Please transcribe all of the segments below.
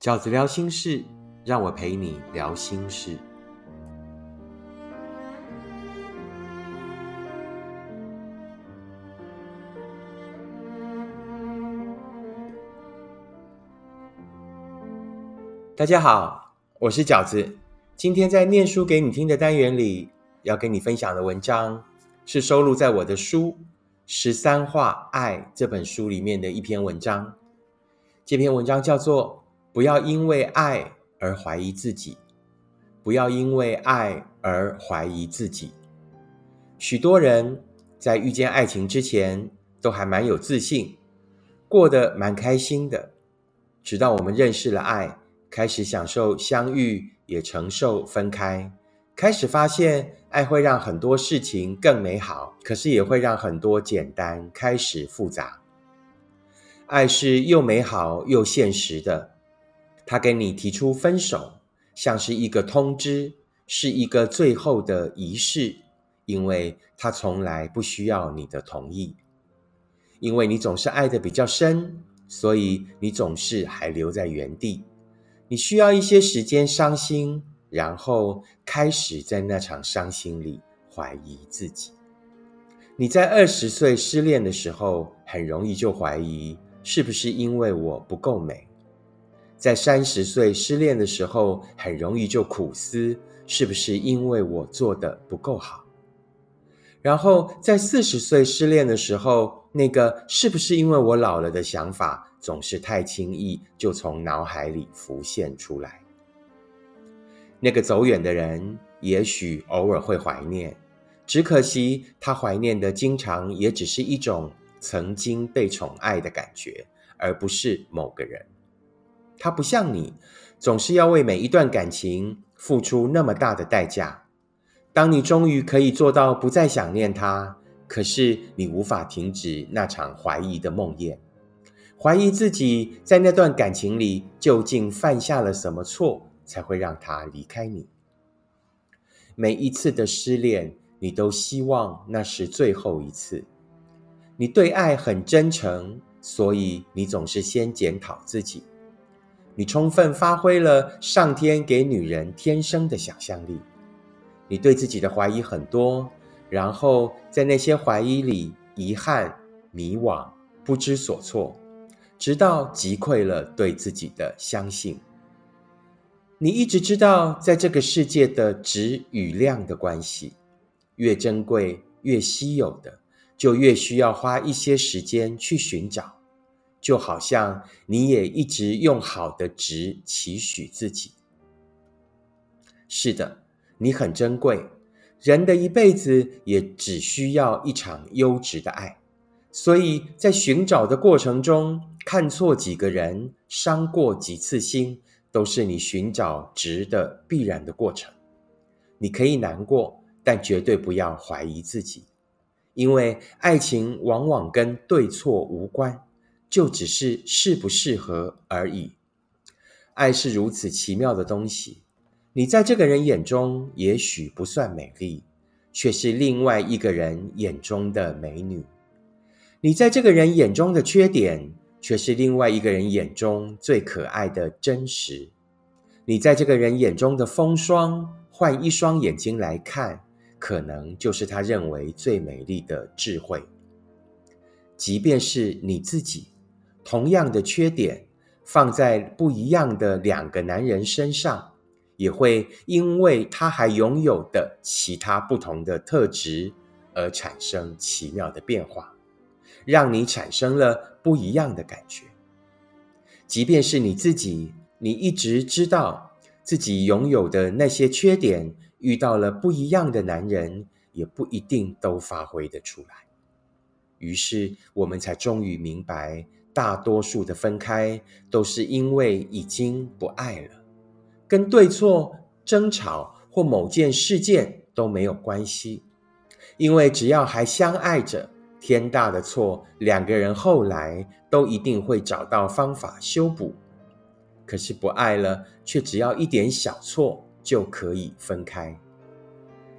饺子聊心事，让我陪你聊心事。大家好，我是饺子。今天在念书给你听的单元里，要跟你分享的文章是收录在我的书《十三画爱》这本书里面的一篇文章。这篇文章叫做“不要因为爱而怀疑自己”，不要因为爱而怀疑自己。许多人在遇见爱情之前，都还蛮有自信，过得蛮开心的，直到我们认识了爱。开始享受相遇，也承受分开。开始发现，爱会让很多事情更美好，可是也会让很多简单开始复杂。爱是又美好又现实的，他跟你提出分手，像是一个通知，是一个最后的仪式，因为他从来不需要你的同意，因为你总是爱的比较深，所以你总是还留在原地。你需要一些时间伤心，然后开始在那场伤心里怀疑自己。你在二十岁失恋的时候，很容易就怀疑是不是因为我不够美；在三十岁失恋的时候，很容易就苦思是不是因为我做的不够好；然后在四十岁失恋的时候，那个是不是因为我老了的想法。总是太轻易就从脑海里浮现出来。那个走远的人，也许偶尔会怀念，只可惜他怀念的经常也只是一种曾经被宠爱的感觉，而不是某个人。他不像你，总是要为每一段感情付出那么大的代价。当你终于可以做到不再想念他，可是你无法停止那场怀疑的梦魇。怀疑自己在那段感情里究竟犯下了什么错，才会让他离开你。每一次的失恋，你都希望那是最后一次。你对爱很真诚，所以你总是先检讨自己。你充分发挥了上天给女人天生的想象力。你对自己的怀疑很多，然后在那些怀疑里，遗憾、迷惘、不知所措。直到击溃了对自己的相信，你一直知道，在这个世界的质与量的关系，越珍贵、越稀有的，就越需要花一些时间去寻找。就好像你也一直用好的值期许自己。是的，你很珍贵，人的一辈子也只需要一场优质的爱。所以在寻找的过程中，看错几个人，伤过几次心，都是你寻找值的必然的过程。你可以难过，但绝对不要怀疑自己，因为爱情往往跟对错无关，就只是适不适合而已。爱是如此奇妙的东西，你在这个人眼中也许不算美丽，却是另外一个人眼中的美女。你在这个人眼中的缺点，却是另外一个人眼中最可爱的真实。你在这个人眼中的风霜，换一双眼睛来看，可能就是他认为最美丽的智慧。即便是你自己，同样的缺点，放在不一样的两个男人身上，也会因为他还拥有的其他不同的特质，而产生奇妙的变化。让你产生了不一样的感觉，即便是你自己，你一直知道自己拥有的那些缺点，遇到了不一样的男人，也不一定都发挥得出来。于是，我们才终于明白，大多数的分开都是因为已经不爱了，跟对错、争吵或某件事件都没有关系，因为只要还相爱着。天大的错，两个人后来都一定会找到方法修补。可是不爱了，却只要一点小错就可以分开。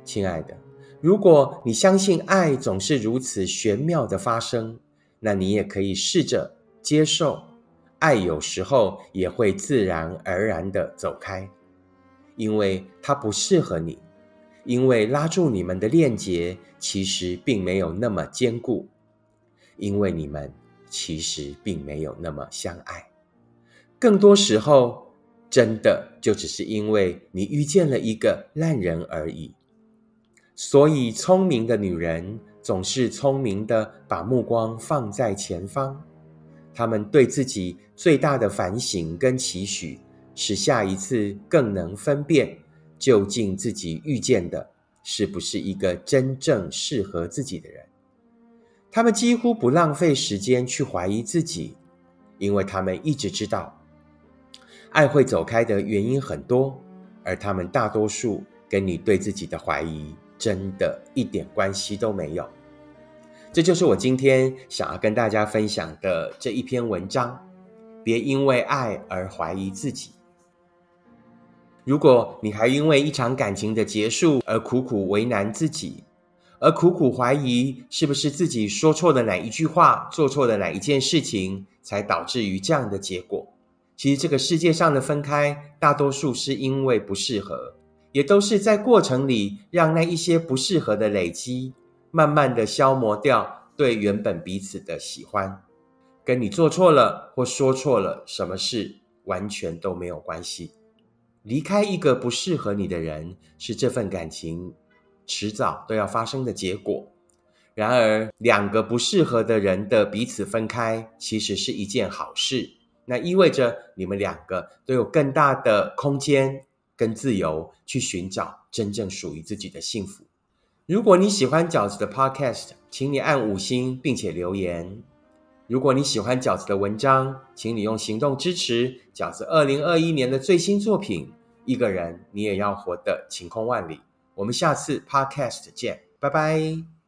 亲爱的，如果你相信爱总是如此玄妙的发生，那你也可以试着接受，爱有时候也会自然而然的走开，因为它不适合你，因为拉住你们的链接其实并没有那么坚固，因为你们其实并没有那么相爱。更多时候，真的就只是因为你遇见了一个烂人而已。所以，聪明的女人总是聪明的，把目光放在前方。他们对自己最大的反省跟期许，是下一次更能分辨，究竟自己遇见的是不是一个真正适合自己的人。他们几乎不浪费时间去怀疑自己，因为他们一直知道。爱会走开的原因很多，而他们大多数跟你对自己的怀疑真的一点关系都没有。这就是我今天想要跟大家分享的这一篇文章。别因为爱而怀疑自己。如果你还因为一场感情的结束而苦苦为难自己，而苦苦怀疑是不是自己说错了哪一句话，做错了哪一件事情，才导致于这样的结果。其实这个世界上的分开，大多数是因为不适合，也都是在过程里让那一些不适合的累积，慢慢的消磨掉对原本彼此的喜欢。跟你做错了或说错了什么事，完全都没有关系。离开一个不适合你的人，是这份感情迟早都要发生的结果。然而，两个不适合的人的彼此分开，其实是一件好事。那意味着你们两个都有更大的空间跟自由去寻找真正属于自己的幸福。如果你喜欢饺子的 Podcast，请你按五星并且留言。如果你喜欢饺子的文章，请你用行动支持饺子二零二一年的最新作品《一个人你也要活得晴空万里》。我们下次 Podcast 见，拜拜。